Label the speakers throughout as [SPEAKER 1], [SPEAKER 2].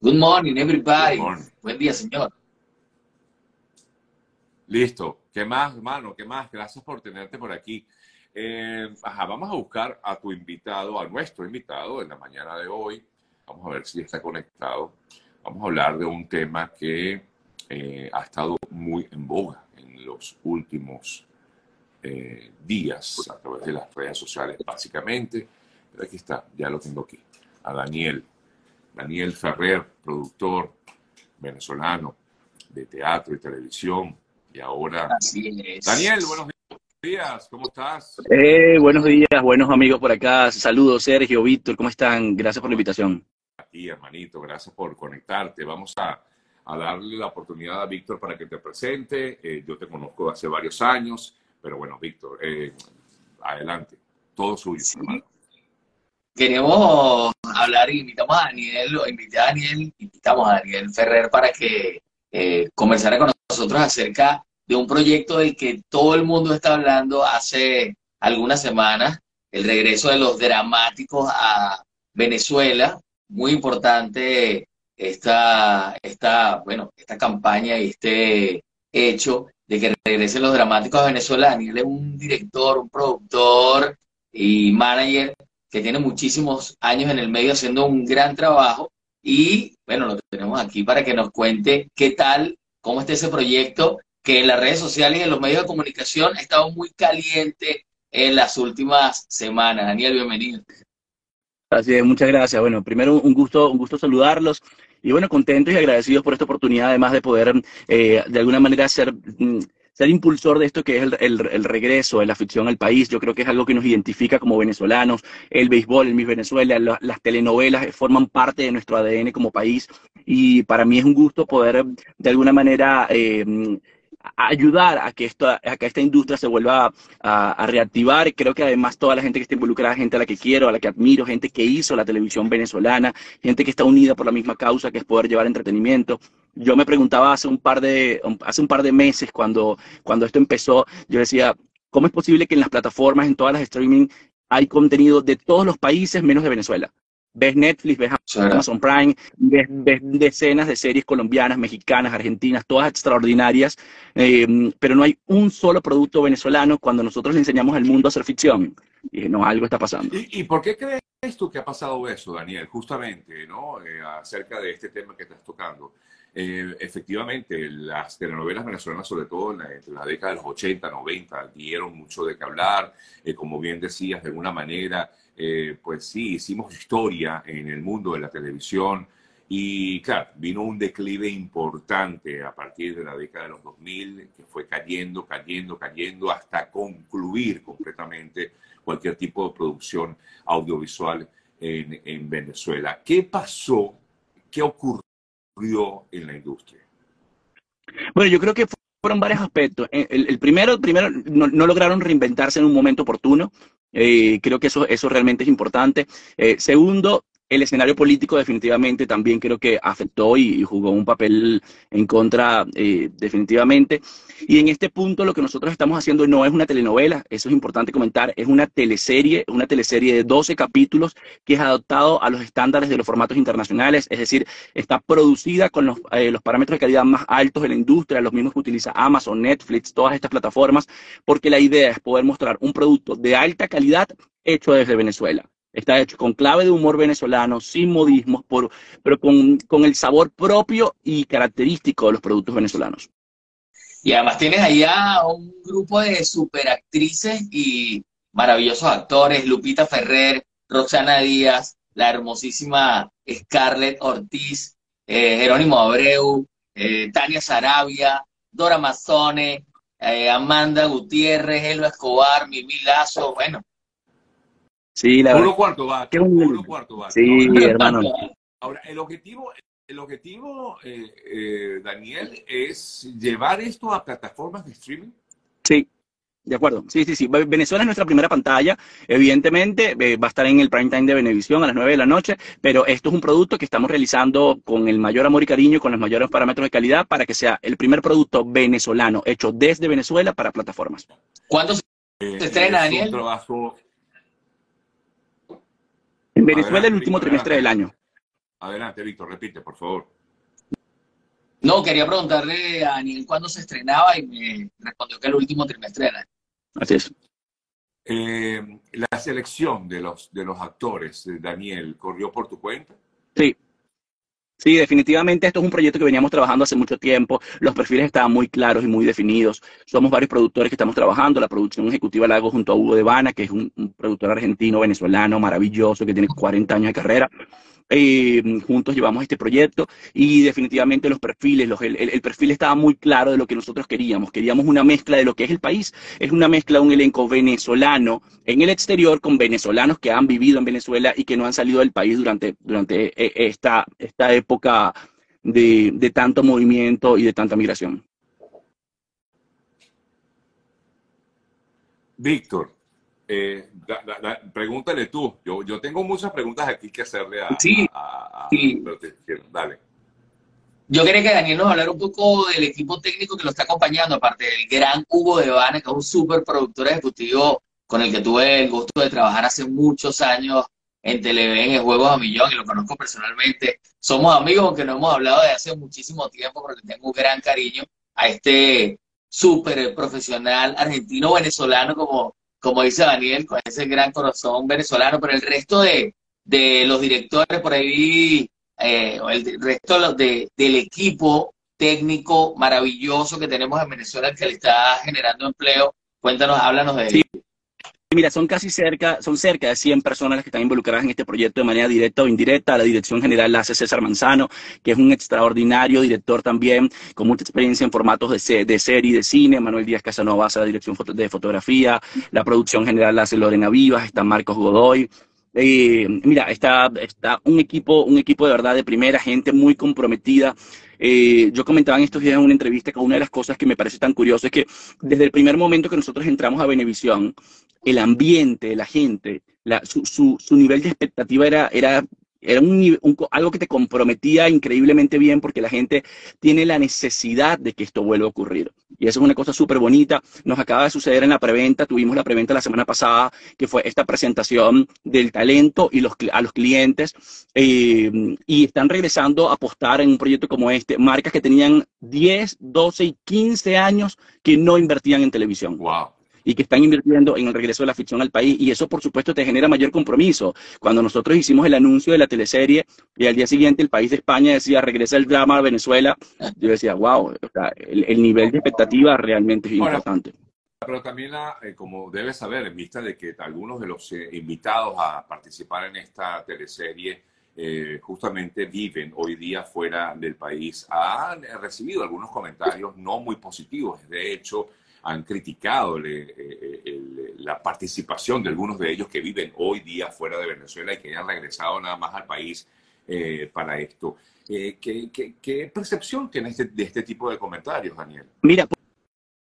[SPEAKER 1] Good morning, everybody. Buen día, señor.
[SPEAKER 2] Listo. ¿Qué más, hermano? ¿Qué más? Gracias por tenerte por aquí. Eh, ajá, vamos a buscar a tu invitado, a nuestro invitado en la mañana de hoy. Vamos a ver si está conectado. Vamos a hablar de un tema que eh, ha estado muy en boga en los últimos eh, días a través de las redes sociales, básicamente. Pero aquí está, ya lo tengo aquí. A Daniel. Daniel Ferrer, productor venezolano de teatro y televisión. Y ahora. Daniel, buenos días, ¿cómo estás?
[SPEAKER 3] Eh, buenos días, buenos amigos por acá. Saludos, Sergio, Víctor, ¿cómo están? Gracias por la invitación.
[SPEAKER 2] Aquí, hermanito, gracias por conectarte. Vamos a, darle la oportunidad a Víctor para que te presente. Eh, yo te conozco hace varios años, pero bueno, Víctor, eh, adelante, todo suyo, hermano
[SPEAKER 1] queremos hablar, invitamos a Daniel, o invité a Daniel, invitamos a Daniel Ferrer para que eh, conversara con nosotros acerca de un proyecto del que todo el mundo está hablando hace algunas semanas, el regreso de los dramáticos a Venezuela, muy importante esta, esta, bueno, esta campaña y este hecho de que regresen los dramáticos a Venezuela. Daniel es un director, un productor y manager que tiene muchísimos años en el medio haciendo un gran trabajo y bueno, lo tenemos aquí para que nos cuente qué tal, cómo está ese proyecto que en las redes sociales y en los medios de comunicación ha estado muy caliente en las últimas semanas. Daniel, bienvenido.
[SPEAKER 3] Así es, muchas gracias. Bueno, primero un gusto, un gusto saludarlos y bueno, contentos y agradecidos por esta oportunidad, además de poder eh, de alguna manera hacer mm, ser impulsor de esto que es el, regreso de la ficción al país. Yo creo que es algo que nos identifica como venezolanos. El béisbol, el Miss Venezuela, las telenovelas forman parte de nuestro ADN como país. Y para mí es un gusto poder de alguna manera eh, ayudar a que, esto, a que esta industria se vuelva a, reactivar. Creo que además toda la gente que está involucrada, gente a la que quiero, a la que admiro, gente que hizo la televisión venezolana, gente que está unida por la misma causa, que es poder llevar entretenimiento. Yo me preguntaba hace un par de, hace un par de meses cuando, cuando esto empezó, yo decía, ¿cómo es posible que en las plataformas, en todas las streaming, hay contenido de todos los países menos de Venezuela? ves Netflix, ves Amazon Prime, ves, decenas de series colombianas, mexicanas, argentinas, todas extraordinarias, em, pero no hay un solo producto venezolano cuando nosotros le enseñamos al mundo a hacer ficción. Y no, algo está pasando.
[SPEAKER 2] ¿Y, por qué crees tú que ha pasado eso, Daniel? Justamente, ¿no? Eh, acerca de este tema que estás tocando. Eh, efectivamente, las telenovelas venezolanas, sobre todo en la, década de los 80, 90, dieron mucho de qué hablar. Eh, como bien decías, de alguna manera, eh, pues sí, hicimos historia en el mundo de la televisión y claro, vino un declive importante a partir de la década de los 2000, que fue cayendo, cayendo, cayendo hasta concluir completamente cualquier tipo de producción audiovisual en Venezuela. ¿Qué pasó? ¿Qué ocurrió en la industria?
[SPEAKER 3] Bueno, yo creo que fueron varios aspectos. El, primero, primero no, lograron reinventarse en un momento oportuno. Eh, creo que eso, eso realmente es importante. Eh, segundo, el escenario político definitivamente también creo que afectó y, jugó un papel en contra eh, definitivamente. Y en este punto lo que nosotros estamos haciendo no es una telenovela, eso es importante comentar, es una teleserie, una teleserie de 12 capítulos que es adaptado a los estándares de los formatos internacionales, es decir, está producida con los, eh, los parámetros de calidad más altos de la industria, los mismos que utiliza Amazon, Netflix, todas estas plataformas, porque la idea es poder mostrar un producto de alta calidad hecho desde Venezuela. Está hecho con clave de humor venezolano, sin modismos, pero con, con el sabor propio y característico de los productos venezolanos.
[SPEAKER 1] Y además tienes allá un grupo de superactrices y maravillosos actores, Lupita Ferrer, Roxana Díaz, la hermosísima Scarlett Ortiz, eh, Jerónimo Abreu, eh, Tania Sarabia, Dora Mazzone, eh, Amanda Gutiérrez, Elba Escobar, Mimi Lazo, bueno,
[SPEAKER 2] Sí, la Puro cuarto va. Puro cuarto va.
[SPEAKER 3] Sí, hermano.
[SPEAKER 2] Ahora, el objetivo, el objetivo eh, eh, Daniel, es llevar esto a plataformas de streaming.
[SPEAKER 3] Sí, de acuerdo. Sí, sí, sí. Venezuela es nuestra primera pantalla. Evidentemente, eh, va a estar en el prime time de Venevisión a las 9 de la noche, pero esto es un producto que estamos realizando con el mayor amor y cariño, con los mayores parámetros de calidad, para que sea el primer producto venezolano hecho desde Venezuela para plataformas.
[SPEAKER 1] ¿Cuándo se estrena, Daniel?
[SPEAKER 2] Un trabajo
[SPEAKER 3] en Venezuela el último trimestre del año.
[SPEAKER 2] Adelante, Víctor, repite, por favor.
[SPEAKER 1] No, quería preguntarle a Daniel cuándo se estrenaba y me respondió que el último trimestre
[SPEAKER 3] Así es.
[SPEAKER 2] Eh, la selección de los, de los actores, Daniel, ¿corrió por tu cuenta?
[SPEAKER 3] Sí, Sí, definitivamente esto es un proyecto que veníamos trabajando hace mucho tiempo. Los perfiles estaban muy claros y muy definidos. Somos varios productores que estamos trabajando. La producción ejecutiva la hago junto a Hugo Devana, que es un, un productor argentino, venezolano, maravilloso, que tiene 40 años de carrera. Eh, juntos llevamos este proyecto y definitivamente los perfiles, el, perfil estaba muy claro de lo que nosotros queríamos. Queríamos una mezcla de lo que es el país. Es una mezcla, un elenco venezolano en el exterior con venezolanos que han vivido en Venezuela y que no han salido del país durante, durante eh, esta, esta época de, de tanto movimiento y de tanta migración.
[SPEAKER 2] Víctor, eh, pregúntale tú. Yo, yo tengo muchas preguntas aquí que hacerle a.
[SPEAKER 1] Sí.
[SPEAKER 2] dale.
[SPEAKER 1] Yo quería que Daniel nos hablara un poco del equipo técnico que lo está acompañando, aparte del gran Hugo de Vane, que es un súper productor ejecutivo con el que tuve el gusto de trabajar hace muchos años en Televen, en Juegos a Millón, y lo conozco personalmente. Somos amigos, aunque no hemos hablado de hace muchísimo tiempo, porque tengo un gran cariño a este súper profesional argentino-venezolano como como dice Daniel, con ese gran corazón venezolano, pero el resto de, los directores por ahí, eh, el resto de, del equipo técnico maravilloso que tenemos en Venezuela que le está generando empleo, cuéntanos, háblanos de
[SPEAKER 3] sí. Mira, son casi cerca, son cerca de 100 personas las que están involucradas en este proyecto de manera directa o indirecta. La dirección general la hace César Manzano, que es un extraordinario director también, con mucha experiencia en formatos de, de serie de cine. Manuel Díaz Casanova hace la dirección de fotografía. La producción general la hace Lorena Vivas, está Marcos Godoy. Eh, mira, está, está un equipo, un equipo de verdad de primera, gente muy comprometida. Eh, yo comentaba en estos días en una entrevista que una de las cosas que me parece tan curioso es que desde el primer momento que nosotros entramos a Venevisión, el ambiente, la gente, su, su, su, nivel de expectativa era, era, era un, algo que te comprometía increíblemente bien porque la gente tiene la necesidad de que esto vuelva a ocurrir. Y eso es una cosa súper bonita. Nos acaba de suceder en la preventa, tuvimos la preventa la semana pasada, que fue esta presentación del talento y los, a los clientes. Eh, y están regresando a apostar en un proyecto como este, marcas que tenían 10, 12 y 15 años que no invertían en televisión.
[SPEAKER 2] Wow
[SPEAKER 3] y que están invirtiendo en el regreso de la ficción al país. Y eso, por supuesto, te genera mayor compromiso. Cuando nosotros hicimos el anuncio de la teleserie y al día siguiente el país de España decía, regresa el drama a Venezuela, yo decía, wow, el, nivel de expectativa realmente es importante.
[SPEAKER 2] Pero también, eh, como debes saber, en vista de que algunos de los eh, invitados a participar en esta teleserie eh, justamente viven hoy día fuera del país, han recibido algunos comentarios no muy positivos. De hecho, han criticado eh, la participación de algunos de ellos que viven hoy día fuera de Venezuela y que han regresado nada más al país eh, para esto. Eh, ¿qué, percepción tienes de, de, este tipo de comentarios, Daniel?
[SPEAKER 3] Mira,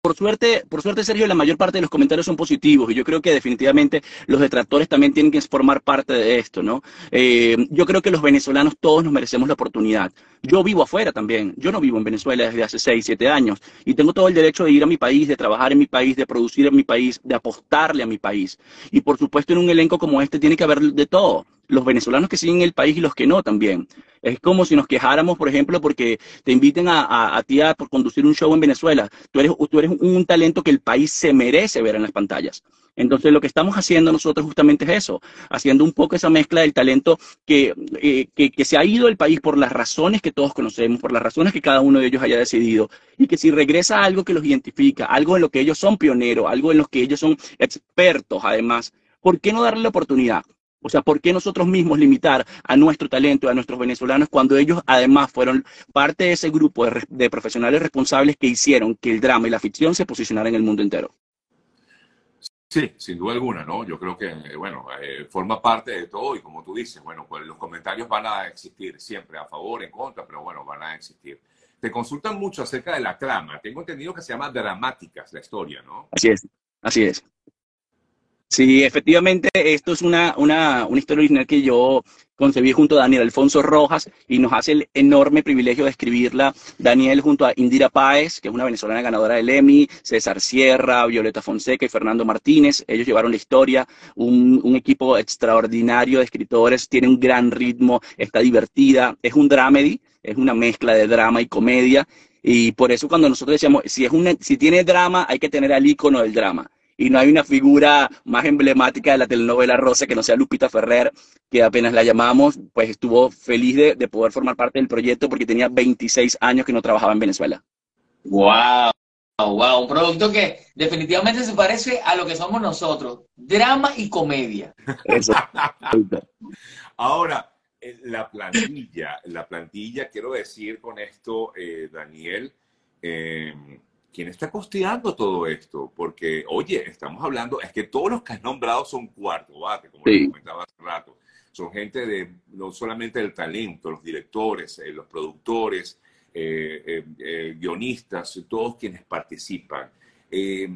[SPEAKER 3] por suerte, por suerte, Sergio, la mayor parte de los comentarios son positivos y yo creo que definitivamente los detractores también tienen que formar parte de esto, ¿no? Eh, yo creo que los venezolanos todos nos merecemos la oportunidad. Yo vivo afuera también, yo no vivo en Venezuela desde hace 6, 7 años y tengo todo el derecho de ir a mi país, de trabajar en mi país, de producir en mi país, de apostarle a mi país. Y por supuesto en un elenco como este tiene que haber de todo los venezolanos que siguen el país y los que no también. Es como si nos quejáramos, por ejemplo, porque te inviten a, a, ti a por conducir un show en Venezuela. Tú eres, tú eres un talento que el país se merece ver en las pantallas. Entonces, lo que estamos haciendo nosotros justamente es eso, haciendo un poco esa mezcla del talento que, eh, que, que, se ha ido del país por las razones que todos conocemos, por las razones que cada uno de ellos haya decidido, y que si regresa algo que los identifica, algo en lo que ellos son pioneros, algo en lo que ellos son expertos, además, ¿por qué no darle la oportunidad? O sea, ¿por qué nosotros mismos limitar a nuestro talento, a nuestros venezolanos, cuando ellos además fueron parte de ese grupo de, profesionales responsables que hicieron que el drama y la ficción se posicionaran en el mundo entero?
[SPEAKER 2] Sí, sin duda alguna, ¿no? Yo creo que, bueno, eh, forma parte de todo y como tú dices, bueno, pues los comentarios van a existir siempre, a favor, en contra, pero bueno, van a existir. Te consultan mucho acerca de la trama. Tengo entendido que se llama Dramáticas la historia, ¿no?
[SPEAKER 3] Así es, así es. Sí, efectivamente, esto es una, una, una historia original que yo concebí junto a Daniel Alfonso Rojas y nos hace el enorme privilegio de escribirla Daniel junto a Indira Páez, que es una venezolana ganadora del Emmy, César Sierra, Violeta Fonseca y Fernando Martínez. Ellos llevaron la historia, un, un equipo extraordinario de escritores, tiene un gran ritmo, está divertida, es un dramedy, es una mezcla de drama y comedia. Y por eso cuando nosotros decíamos, si, es una, si tiene drama, hay que tener al ícono del drama y no hay una figura más emblemática de la telenovela Rosa que no sea Lupita Ferrer, que apenas la llamamos, pues estuvo feliz de, de poder formar parte del proyecto porque tenía 26 años que no trabajaba en Venezuela.
[SPEAKER 1] ¡Wow! Wow, un producto que definitivamente se parece a lo que somos nosotros, drama y comedia.
[SPEAKER 3] Eso.
[SPEAKER 2] Ahora, eh, la plantilla, la plantilla, quiero decir con esto, eh, Daniel, eh, ¿quién está costeando todo esto? Porque, oye, estamos hablando, es que todos los que has nombrado son cuarto bate, como sí. comentaba hace rato. Son gente de, no solamente del talento, los directores, eh, los productores, eh, eh, guionistas, todos quienes participan. Eh,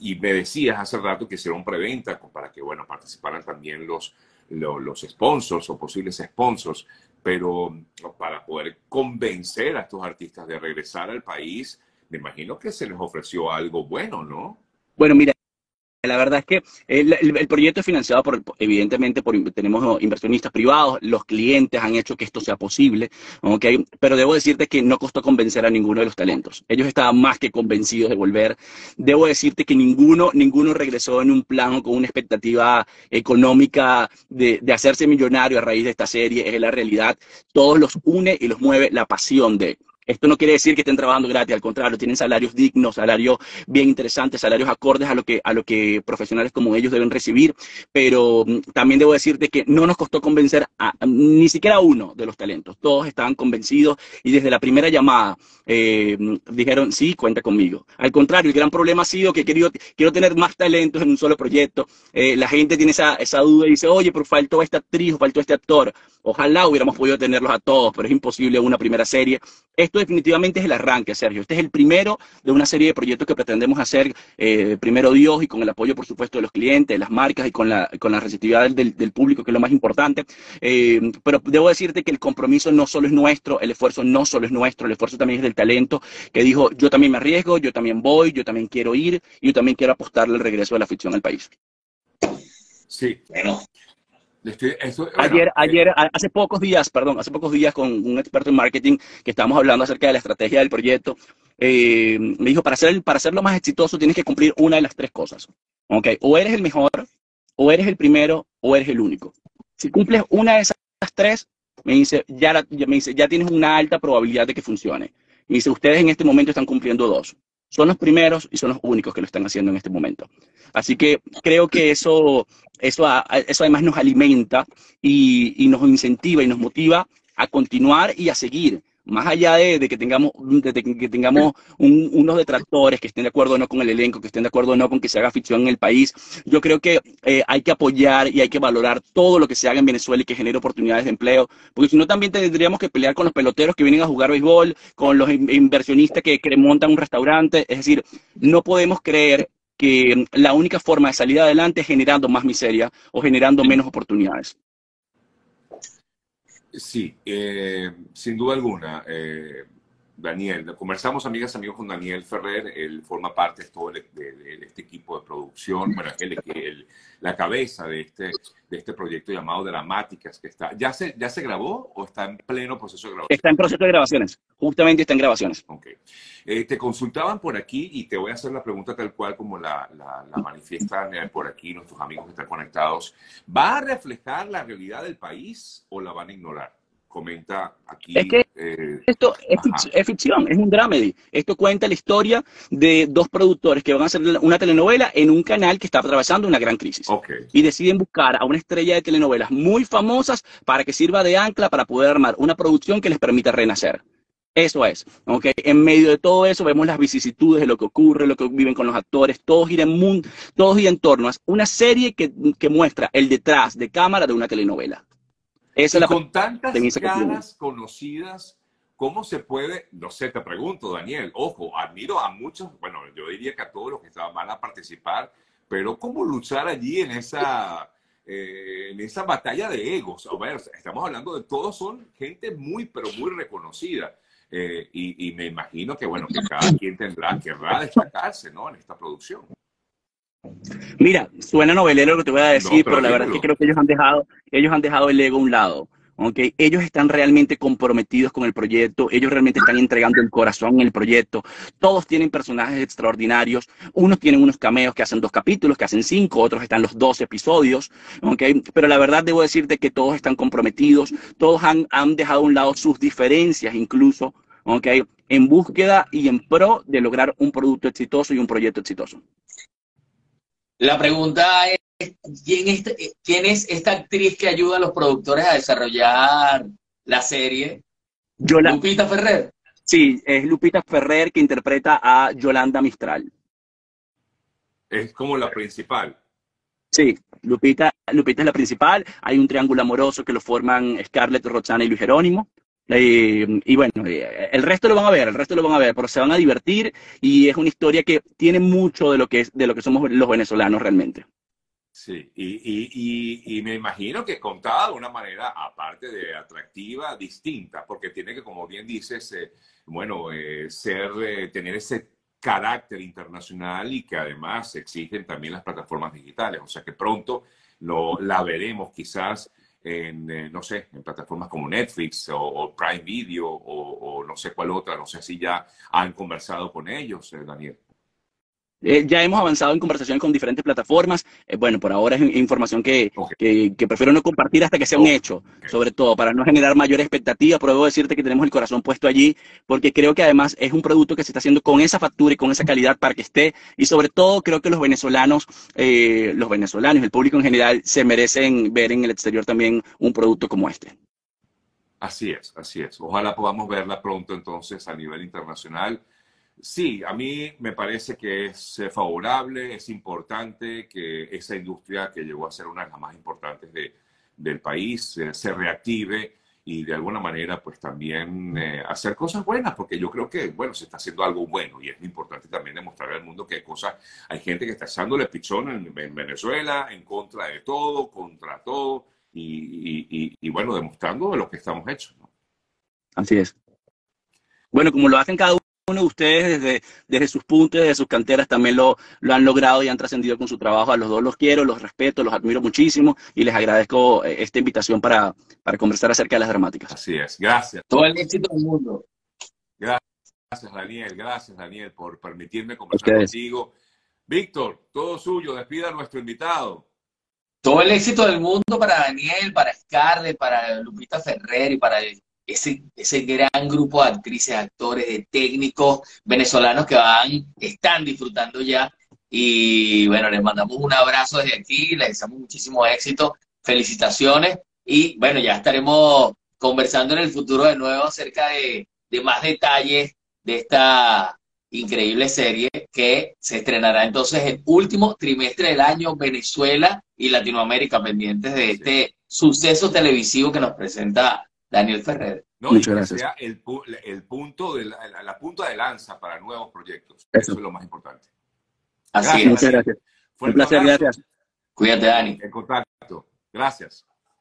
[SPEAKER 2] y me decías hace rato que hicieron preventa para que, bueno, participaran también los, los, los sponsors o posibles sponsors, pero para poder convencer a estos artistas de regresar al país, me imagino que se les ofreció algo bueno, ¿no?
[SPEAKER 3] Bueno, mira, la verdad es que el, proyecto es financiado por, evidentemente, por, tenemos inversionistas privados, los clientes han hecho que esto sea posible, ¿ok? Pero debo decirte que no costó convencer a ninguno de los talentos. Ellos estaban más que convencidos de volver. Debo decirte que ninguno, ninguno regresó en un plan con una expectativa económica de, de hacerse millonario a raíz de esta serie. Es la realidad. Todos los une y los mueve la pasión de esto no quiere decir que estén trabajando gratis, al contrario, tienen salarios dignos, salarios bien interesantes, salarios acordes a lo que, a lo que profesionales como ellos deben recibir, pero mm, también debo decirte que no nos costó convencer a, ni siquiera a uno de los talentos, todos estaban convencidos y desde la primera llamada eh, dijeron, sí, cuenta conmigo. Al contrario, el gran problema ha sido que quiero, quiero tener más talentos en un solo proyecto, eh, la gente tiene esa, esa duda y dice, oye, pero faltó esta actriz o faltó este actor, ojalá hubiéramos podido tenerlos a todos, pero es imposible una primera serie. Esto definitivamente es el arranque, Sergio. Este es el primero de una serie de proyectos que pretendemos hacer, eh, primero Dios, y con el apoyo, por supuesto, de los clientes, de las marcas y con la, con la receptividad del, del público, que es lo más importante. Eh, pero debo decirte que el compromiso no solo es nuestro, el esfuerzo no solo es nuestro, el esfuerzo también es del talento, que dijo, yo también me arriesgo, yo también voy, yo también quiero ir, y yo también quiero apostarle el regreso de la ficción al país.
[SPEAKER 2] Sí, bueno,
[SPEAKER 3] Estoy, eso, bueno, ayer, eh, ayer, hace pocos días, perdón, hace pocos días con un experto en marketing que estábamos hablando acerca de la estrategia del proyecto, eh, me dijo, para, ser, para hacerlo más exitoso tienes que cumplir una de las tres cosas. Okay. O eres el mejor, o eres el primero, o eres el único. Si cumples una de esas tres, me dice, ya, ya, me dice, ya tienes una alta probabilidad de que funcione. Me dice, ustedes en este momento están cumpliendo dos. Son los primeros y son los únicos que lo están haciendo en este momento. Así que creo que eso, eso, eso además nos alimenta y, y nos incentiva y nos motiva a continuar y a seguir más allá de, de, que tengamos, de, que tengamos un, unos detractores que estén de acuerdo o no con el elenco, que estén de acuerdo o no con que se haga ficción en el país, yo creo que eh, hay que apoyar y hay que valorar todo lo que se haga en Venezuela y que genere oportunidades de empleo, porque si no también tendríamos que pelear con los peloteros que vienen a jugar béisbol, con los inversionistas que, que montan un restaurante, es decir, no podemos creer que la única forma de salir adelante es generando más miseria o generando menos oportunidades.
[SPEAKER 2] Sí, eh, sin duda alguna. Eh, Daniel, conversamos, amigas, amigos, con Daniel Ferrer. Él forma parte de todo de, de, de este equipo de producción. Bueno, él es el, la cabeza de este, de este proyecto llamado Dramáticas, que está. ¿Ya se, ¿Ya se grabó o está en pleno proceso de grabación?
[SPEAKER 3] Está en proceso de grabaciones. Justamente está en grabaciones.
[SPEAKER 2] Ok. Eh, te consultaban por aquí y te voy a hacer la pregunta tal cual como la, la, la manifiestan por aquí nuestros amigos que están conectados. ¿Va a reflejar la realidad del país o la van a ignorar? Comenta aquí.
[SPEAKER 3] Es que eh, esto es, fic es, ficción, es un dramedy. Esto cuenta la historia de dos productores que van a hacer una telenovela en un canal que está atravesando una gran crisis.
[SPEAKER 2] Okay.
[SPEAKER 3] Y deciden buscar a una estrella de telenovelas muy famosas para que sirva de ancla para poder armar una producción que les permita renacer. Eso es, ¿ok? En medio de todo eso vemos las vicisitudes de lo que ocurre, lo que viven con los actores, todo gira en, mundo, todo gira en torno a una serie que, que muestra el detrás de cámara de una telenovela.
[SPEAKER 2] Esa y es la con tantas caras conocidas, ¿cómo se puede? No sé, te pregunto, Daniel. Ojo, admiro a muchos, bueno, yo diría que a todos los que estaban, van a participar, pero ¿cómo luchar allí en esa, eh, en esa batalla de egos? A ver, estamos hablando de todos son gente muy, pero muy reconocida. Eh, y, y, me imagino que, bueno, que cada quien tendrá, querrá destacarse, ¿no? En esta producción.
[SPEAKER 3] Mira, suena novelero lo que te voy a decir, no, pero, pero la verdad es que creo que ellos han dejado, ellos han dejado el ego a un lado. Okay. Ellos están realmente comprometidos con el proyecto, ellos realmente están entregando el corazón en el proyecto. Todos tienen personajes extraordinarios. Unos tienen unos cameos que hacen dos capítulos, que hacen cinco, otros están los dos episodios. Okay. Pero la verdad debo decirte que todos están comprometidos, todos han, han dejado a un lado sus diferencias incluso, okay, en búsqueda y en pro de lograr un producto exitoso y un proyecto exitoso.
[SPEAKER 1] La pregunta es, ¿quién es, ¿quién es esta actriz que ayuda a los productores a desarrollar la serie?
[SPEAKER 3] Yola
[SPEAKER 1] Lupita Ferrer.
[SPEAKER 3] Sí, es Lupita Ferrer que interpreta a Yolanda Mistral.
[SPEAKER 2] Es como la principal.
[SPEAKER 3] Sí, Lupita, Lupita es la principal. Hay un triángulo amoroso que lo forman Scarlett, Roxana y Luis Jerónimo. Y, y, bueno, el resto lo van a ver, el resto lo van a ver, pero se van a divertir y es una historia que tiene mucho de lo que, es, de lo que somos los venezolanos realmente.
[SPEAKER 2] Sí, y, y, y, me imagino que contada de una manera, aparte de atractiva, distinta, porque tiene que, como bien dices, eh, bueno, eh, ser, eh, tener ese carácter internacional y que además exigen también las plataformas digitales. O sea que pronto lo, la veremos quizás en, eh, no sé, en plataformas como Netflix o, Prime Video o, o, no sé cuál otra, no sé si ya han conversado con ellos, eh, Daniel.
[SPEAKER 3] Eh, ya hemos avanzado en conversaciones con diferentes plataformas. Eh, bueno, por ahora es información que, okay. que, que, prefiero no compartir hasta que sea un hecho, sobre todo para no generar mayor expectativa, pero debo decirte que tenemos el corazón puesto allí, porque creo que además es un producto que se está haciendo con esa factura y con esa calidad para que esté, y sobre todo creo que los venezolanos, eh, los venezolanos, el público en general, se merecen ver en el exterior también un producto como este.
[SPEAKER 2] Así es, así es. Ojalá podamos verla pronto entonces a nivel internacional. Sí, a mí me parece que es favorable, es importante que esa industria que llegó a ser una de las más importantes de, del país eh, se reactive y de alguna manera pues también eh, hacer cosas buenas, porque yo creo que, bueno, se está haciendo algo bueno y es importante también demostrar al mundo que hay cosas, hay gente que está echándole pichón en, en Venezuela en contra de todo, contra todo y, y, y, y bueno, demostrando lo que estamos hechos. ¿no?
[SPEAKER 3] Así es. Bueno, como lo hacen cada uno de ustedes desde, desde sus puntos, desde sus canteras también lo, lo han logrado y han trascendido con su trabajo. A los dos los quiero, los respeto, los admiro muchísimo y les agradezco esta invitación para, para conversar acerca de las dramáticas.
[SPEAKER 2] Así es, gracias.
[SPEAKER 1] Todo el éxito del mundo.
[SPEAKER 2] Gracias, Daniel, gracias, Daniel, por permitirme conversar ustedes. contigo. Víctor, todo suyo, despida a nuestro invitado.
[SPEAKER 1] Todo el éxito del mundo para Daniel, para Scarlett, para Lupita Ferrer y para ese, ese gran grupo de actrices, actores, de técnicos venezolanos que van, están disfrutando ya. Y bueno, les mandamos un abrazo desde aquí, les deseamos muchísimo éxito, felicitaciones y bueno, ya estaremos conversando en el futuro de nuevo acerca de, de más detalles de esta increíble serie que se estrenará entonces el último trimestre del año Venezuela y Latinoamérica pendientes de este suceso televisivo que nos presenta Daniel Ferrer.
[SPEAKER 2] No, Muchas gracias. Sea el, el, punto de la, la, punta de lanza para nuevos proyectos. Eso, Eso es lo más importante.
[SPEAKER 3] Así gracias. es. Muchas gracias.
[SPEAKER 1] Un placer, gracias. Cuídate, Dani.
[SPEAKER 2] En contacto. Gracias.